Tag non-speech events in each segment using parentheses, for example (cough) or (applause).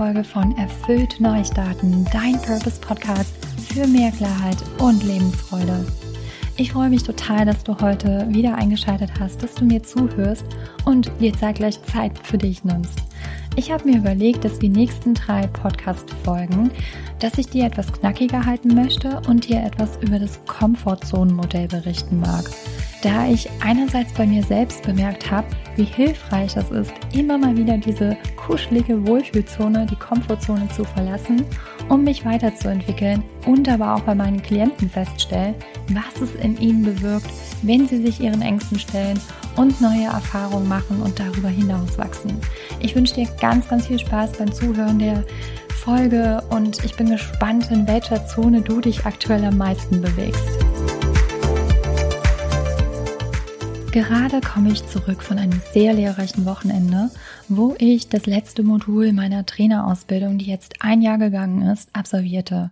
Folge von Erfüllt Neustarten, dein Purpose Podcast für mehr Klarheit und Lebensfreude. Ich freue mich total, dass du heute wieder eingeschaltet hast, dass du mir zuhörst und dir zeitgleich Zeit für dich nimmst. Ich habe mir überlegt, dass die nächsten drei Podcast-Folgen, dass ich dir etwas knackiger halten möchte und dir etwas über das Komfortzonenmodell berichten mag. Da ich einerseits bei mir selbst bemerkt habe, wie hilfreich es ist, immer mal wieder diese kuschelige Wohlfühlzone, die Komfortzone zu verlassen, um mich weiterzuentwickeln und aber auch bei meinen Klienten feststellen, was es in ihnen bewirkt, wenn sie sich ihren Ängsten stellen und neue Erfahrungen machen und darüber hinaus wachsen. Ich wünsche dir ganz, ganz viel Spaß beim Zuhören der Folge und ich bin gespannt, in welcher Zone du dich aktuell am meisten bewegst. Gerade komme ich zurück von einem sehr lehrreichen Wochenende, wo ich das letzte Modul meiner Trainerausbildung, die jetzt ein Jahr gegangen ist, absolvierte.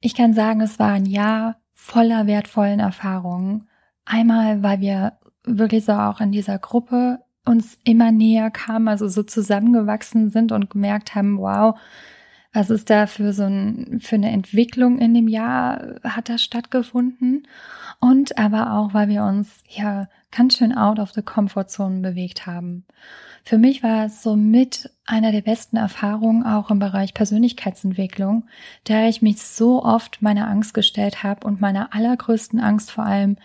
Ich kann sagen, es war ein Jahr voller wertvollen Erfahrungen. Einmal, weil wir wirklich so auch in dieser Gruppe uns immer näher kamen, also so zusammengewachsen sind und gemerkt haben, wow, was ist da für so ein, für eine Entwicklung in dem Jahr hat da stattgefunden? Und aber auch, weil wir uns ja ganz schön out of the comfort zone bewegt haben. Für mich war es so mit einer der besten Erfahrungen auch im Bereich Persönlichkeitsentwicklung, da ich mich so oft meiner Angst gestellt habe und meiner allergrößten Angst vor allem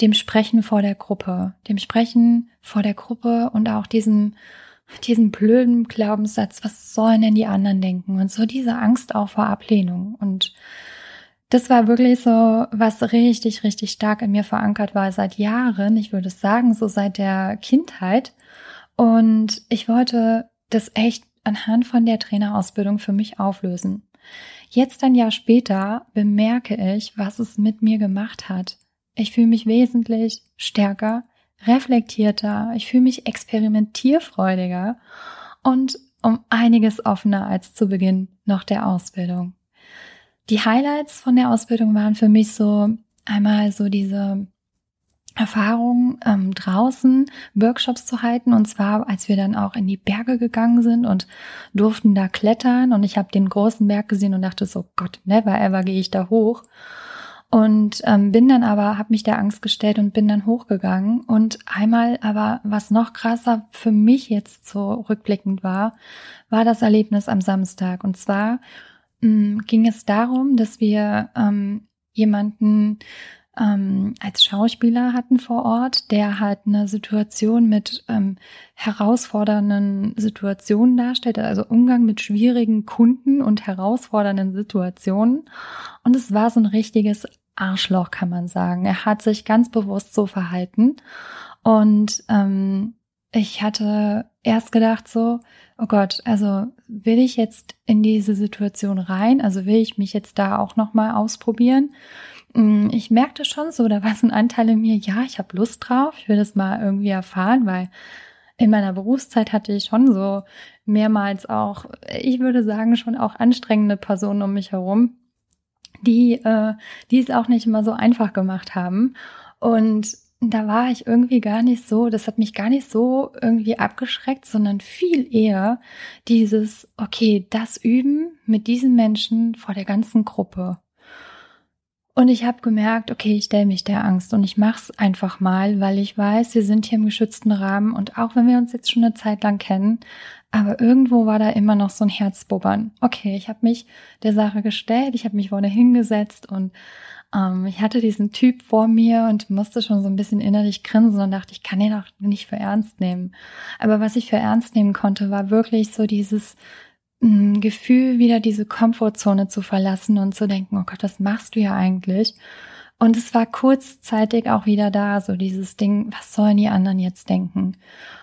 dem Sprechen vor der Gruppe, dem Sprechen vor der Gruppe und auch diesem diesen blöden Glaubenssatz, was sollen denn die anderen denken? Und so diese Angst auch vor Ablehnung. Und das war wirklich so, was richtig, richtig stark in mir verankert war seit Jahren. Ich würde sagen, so seit der Kindheit. Und ich wollte das echt anhand von der Trainerausbildung für mich auflösen. Jetzt ein Jahr später bemerke ich, was es mit mir gemacht hat. Ich fühle mich wesentlich stärker, reflektierter, ich fühle mich experimentierfreudiger und um einiges offener als zu Beginn noch der Ausbildung. Die Highlights von der Ausbildung waren für mich so einmal so diese Erfahrung ähm, draußen Workshops zu halten und zwar als wir dann auch in die Berge gegangen sind und durften da klettern und ich habe den großen Berg gesehen und dachte so Gott never ever gehe ich da hoch und ähm, bin dann aber, habe mich der Angst gestellt und bin dann hochgegangen. Und einmal aber, was noch krasser für mich jetzt so rückblickend war, war das Erlebnis am Samstag. Und zwar ähm, ging es darum, dass wir ähm, jemanden ähm, als Schauspieler hatten vor Ort, der halt eine Situation mit ähm, herausfordernden Situationen darstellte, also Umgang mit schwierigen Kunden und herausfordernden Situationen. Und es war so ein richtiges Arschloch, kann man sagen. Er hat sich ganz bewusst so verhalten. Und ähm, ich hatte erst gedacht so, oh Gott, also will ich jetzt in diese Situation rein? Also will ich mich jetzt da auch nochmal ausprobieren? Mm, ich merkte schon so, da war so ein Anteil in mir, ja, ich habe Lust drauf, ich will das mal irgendwie erfahren, weil in meiner Berufszeit hatte ich schon so mehrmals auch, ich würde sagen, schon auch anstrengende Personen um mich herum, die, äh, die es auch nicht immer so einfach gemacht haben. Und da war ich irgendwie gar nicht so, das hat mich gar nicht so irgendwie abgeschreckt, sondern viel eher dieses, okay, das üben mit diesen Menschen vor der ganzen Gruppe. Und ich habe gemerkt, okay, ich stelle mich der Angst und ich mache es einfach mal, weil ich weiß, wir sind hier im geschützten Rahmen und auch wenn wir uns jetzt schon eine Zeit lang kennen, aber irgendwo war da immer noch so ein Herzbubbern. Okay, ich habe mich der Sache gestellt, ich habe mich vorne hingesetzt und ähm, ich hatte diesen Typ vor mir und musste schon so ein bisschen innerlich grinsen und dachte, ich kann ihn doch nicht für ernst nehmen. Aber was ich für ernst nehmen konnte, war wirklich so dieses mh, Gefühl, wieder diese Komfortzone zu verlassen und zu denken, oh Gott, was machst du ja eigentlich? Und es war kurzzeitig auch wieder da, so dieses Ding, was sollen die anderen jetzt denken?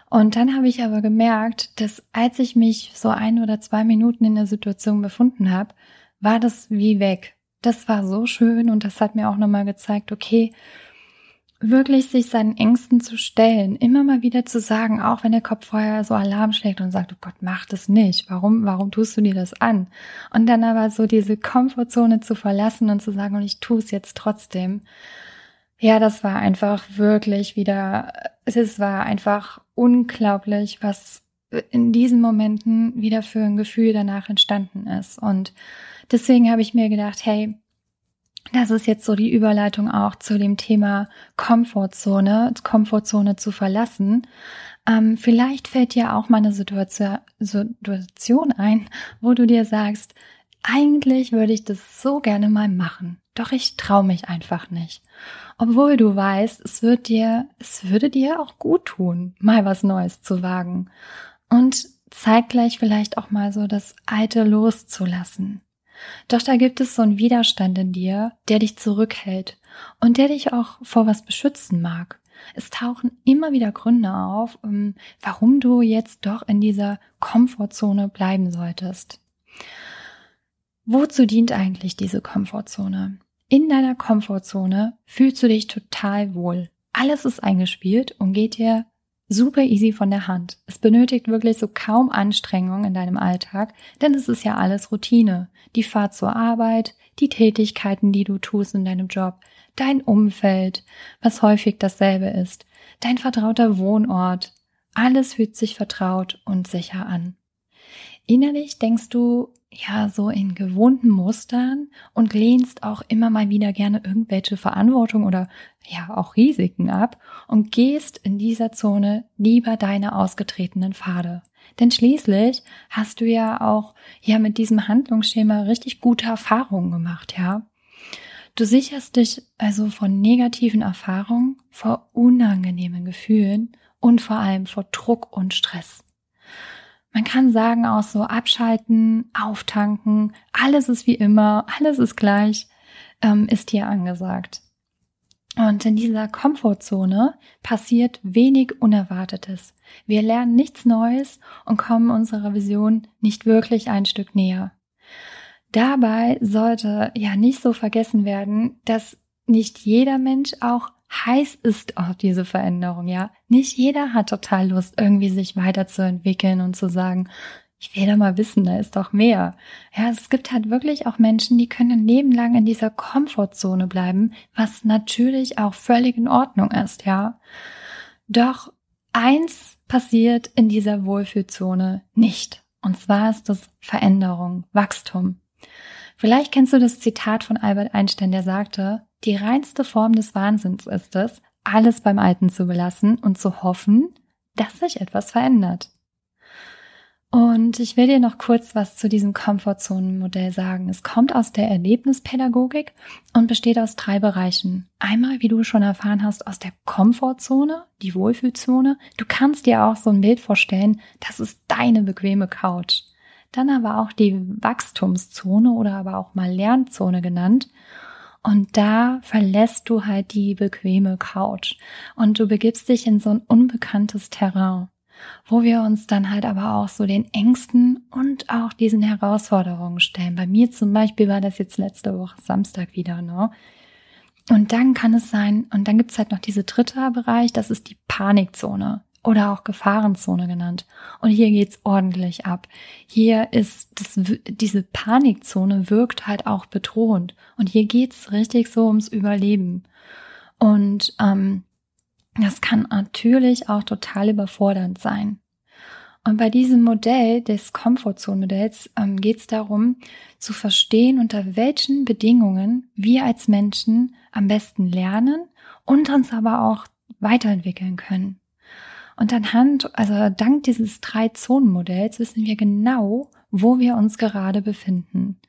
Und dann habe ich aber gemerkt, dass als ich mich so ein oder zwei Minuten in der Situation befunden habe, war das wie weg. Das war so schön und das hat mir auch nochmal gezeigt, okay, wirklich sich seinen Ängsten zu stellen, immer mal wieder zu sagen, auch wenn der Kopf vorher so Alarm schlägt und sagt, oh Gott, mach das nicht. Warum, warum tust du dir das an? Und dann aber so diese Komfortzone zu verlassen und zu sagen, und ich tue es jetzt trotzdem. Ja, das war einfach wirklich wieder, es war einfach unglaublich, was in diesen Momenten wieder für ein Gefühl danach entstanden ist. Und deswegen habe ich mir gedacht, hey, das ist jetzt so die Überleitung auch zu dem Thema Komfortzone, Komfortzone zu verlassen. Ähm, vielleicht fällt dir auch mal eine Situation, ein, wo du dir sagst, eigentlich würde ich das so gerne mal machen, doch ich traue mich einfach nicht. Obwohl du weißt, es wird dir, es würde dir auch gut tun, mal was Neues zu wagen. Und zeitgleich vielleicht auch mal so das Alte loszulassen. Doch da gibt es so einen Widerstand in dir, der dich zurückhält und der dich auch vor was beschützen mag. Es tauchen immer wieder Gründe auf, ähm, warum du jetzt doch in dieser Komfortzone bleiben solltest. Wozu dient eigentlich diese Komfortzone? In deiner Komfortzone fühlst du dich total wohl. Alles ist eingespielt und geht dir super easy von der Hand. Es benötigt wirklich so kaum Anstrengung in deinem Alltag, denn es ist ja alles Routine. Die Fahrt zur Arbeit, die Tätigkeiten, die du tust in deinem Job, dein Umfeld, was häufig dasselbe ist, dein vertrauter Wohnort. Alles fühlt sich vertraut und sicher an. Innerlich denkst du ja so in gewohnten Mustern und lehnst auch immer mal wieder gerne irgendwelche Verantwortung oder ja auch Risiken ab und gehst in dieser Zone lieber deine ausgetretenen Pfade. Denn schließlich hast du ja auch ja mit diesem Handlungsschema richtig gute Erfahrungen gemacht, ja. Du sicherst dich also von negativen Erfahrungen, vor unangenehmen Gefühlen und vor allem vor Druck und Stress. Man kann sagen auch so abschalten, auftanken, alles ist wie immer, alles ist gleich, ähm, ist hier angesagt. Und in dieser Komfortzone passiert wenig Unerwartetes. Wir lernen nichts Neues und kommen unserer Vision nicht wirklich ein Stück näher. Dabei sollte ja nicht so vergessen werden, dass nicht jeder Mensch auch heiß ist auf diese Veränderung, ja. Nicht jeder hat total Lust, irgendwie sich weiterzuentwickeln und zu sagen, ich will da mal wissen, da ist doch mehr. Ja, es gibt halt wirklich auch Menschen, die können ein Leben lang in dieser Komfortzone bleiben, was natürlich auch völlig in Ordnung ist, ja. Doch eins passiert in dieser Wohlfühlzone nicht. Und zwar ist das Veränderung, Wachstum. Vielleicht kennst du das Zitat von Albert Einstein, der sagte, die reinste Form des Wahnsinns ist es, alles beim Alten zu belassen und zu hoffen, dass sich etwas verändert. Und ich will dir noch kurz was zu diesem Komfortzonenmodell sagen. Es kommt aus der Erlebnispädagogik und besteht aus drei Bereichen. Einmal, wie du schon erfahren hast, aus der Komfortzone, die Wohlfühlzone. Du kannst dir auch so ein Bild vorstellen, das ist deine bequeme Couch. Dann aber auch die Wachstumszone oder aber auch mal Lernzone genannt. Und da verlässt du halt die bequeme Couch und du begibst dich in so ein unbekanntes Terrain, wo wir uns dann halt aber auch so den Ängsten und auch diesen Herausforderungen stellen. Bei mir zum Beispiel war das jetzt letzte Woche Samstag wieder, ne? Und dann kann es sein, und dann gibt's halt noch diese dritte Bereich, das ist die Panikzone oder auch Gefahrenzone genannt. Und hier geht's ordentlich ab. Hier ist das, diese Panikzone wirkt halt auch bedrohend. Und hier geht's richtig so ums Überleben. Und ähm, das kann natürlich auch total überfordernd sein. Und bei diesem Modell des Komfortzone-Modells ähm, geht es darum, zu verstehen, unter welchen Bedingungen wir als Menschen am besten lernen und uns aber auch weiterentwickeln können. Und anhand, also dank dieses Drei-Zonen-Modells wissen wir genau, wo wir uns gerade befinden.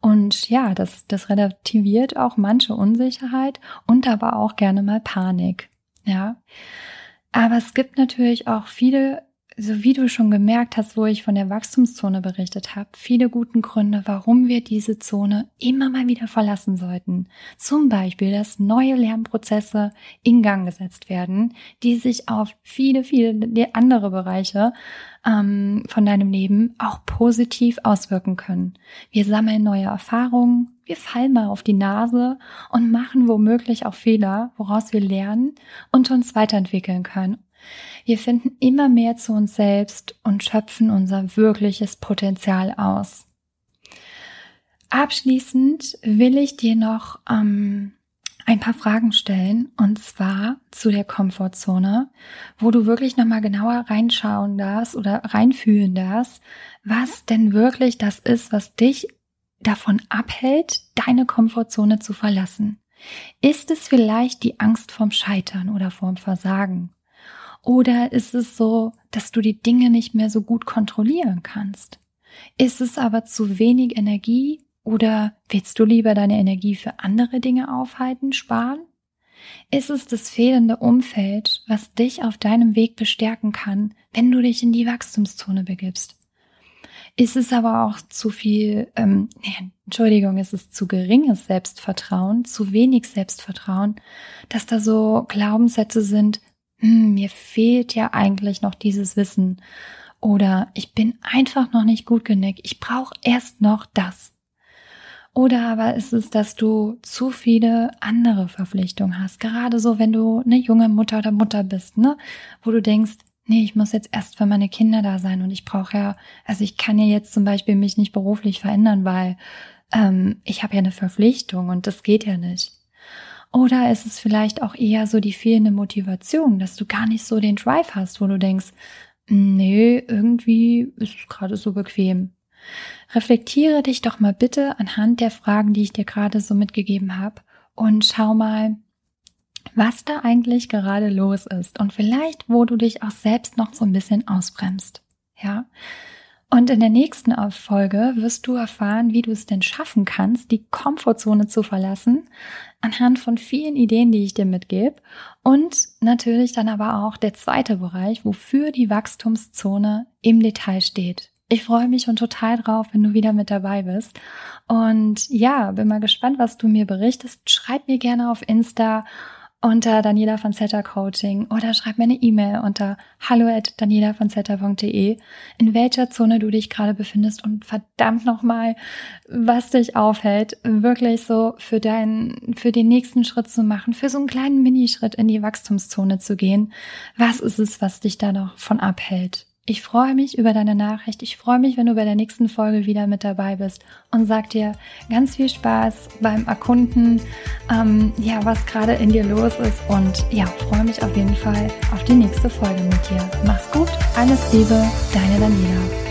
Und ja, das, das relativiert auch manche Unsicherheit und aber auch gerne mal Panik. Ja. Aber es gibt natürlich auch viele so wie du schon gemerkt hast, wo ich von der Wachstumszone berichtet habe, viele guten Gründe, warum wir diese Zone immer mal wieder verlassen sollten. Zum Beispiel, dass neue Lernprozesse in Gang gesetzt werden, die sich auf viele, viele andere Bereiche ähm, von deinem Leben auch positiv auswirken können. Wir sammeln neue Erfahrungen, wir fallen mal auf die Nase und machen womöglich auch Fehler, woraus wir lernen und uns weiterentwickeln können wir finden immer mehr zu uns selbst und schöpfen unser wirkliches Potenzial aus. Abschließend will ich dir noch ähm, ein paar Fragen stellen und zwar zu der Komfortzone, wo du wirklich nochmal genauer reinschauen darfst oder reinfühlen darfst, was denn wirklich das ist, was dich davon abhält, deine Komfortzone zu verlassen. Ist es vielleicht die Angst vorm Scheitern oder vorm Versagen? Oder ist es so, dass du die Dinge nicht mehr so gut kontrollieren kannst? Ist es aber zu wenig Energie oder willst du lieber deine Energie für andere Dinge aufhalten, sparen? Ist es das fehlende Umfeld, was dich auf deinem Weg bestärken kann, wenn du dich in die Wachstumszone begibst? Ist es aber auch zu viel, ähm, (laughs) nee, Entschuldigung, ist es zu geringes Selbstvertrauen, zu wenig Selbstvertrauen, dass da so Glaubenssätze sind, hm, mir fehlt ja eigentlich noch dieses Wissen oder ich bin einfach noch nicht gut genug, ich brauche erst noch das. Oder aber ist es, dass du zu viele andere Verpflichtungen hast, gerade so, wenn du eine junge Mutter oder Mutter bist, ne, wo du denkst, nee, ich muss jetzt erst für meine Kinder da sein und ich brauche ja, also ich kann ja jetzt zum Beispiel mich nicht beruflich verändern, weil ähm, ich habe ja eine Verpflichtung und das geht ja nicht. Oder ist es vielleicht auch eher so die fehlende Motivation, dass du gar nicht so den Drive hast, wo du denkst, nee, irgendwie ist es gerade so bequem. Reflektiere dich doch mal bitte anhand der Fragen, die ich dir gerade so mitgegeben habe und schau mal, was da eigentlich gerade los ist und vielleicht, wo du dich auch selbst noch so ein bisschen ausbremst. Ja. Und in der nächsten Folge wirst du erfahren, wie du es denn schaffen kannst, die Komfortzone zu verlassen, anhand von vielen Ideen, die ich dir mitgebe. Und natürlich dann aber auch der zweite Bereich, wofür die Wachstumszone im Detail steht. Ich freue mich schon total drauf, wenn du wieder mit dabei bist. Und ja, bin mal gespannt, was du mir berichtest. Schreib mir gerne auf Insta unter Daniela von Zeta Coaching oder schreib mir eine E-Mail unter hallo at daniela von Zeta.de, in welcher Zone du dich gerade befindest und verdammt nochmal, was dich aufhält, wirklich so für deinen, für den nächsten Schritt zu machen, für so einen kleinen Minischritt in die Wachstumszone zu gehen. Was ist es, was dich da noch von abhält? Ich freue mich über deine Nachricht. Ich freue mich, wenn du bei der nächsten Folge wieder mit dabei bist und sag dir ganz viel Spaß beim Erkunden, ähm, ja, was gerade in dir los ist. Und ja, freue mich auf jeden Fall auf die nächste Folge mit dir. Mach's gut, alles Liebe, deine Daniela.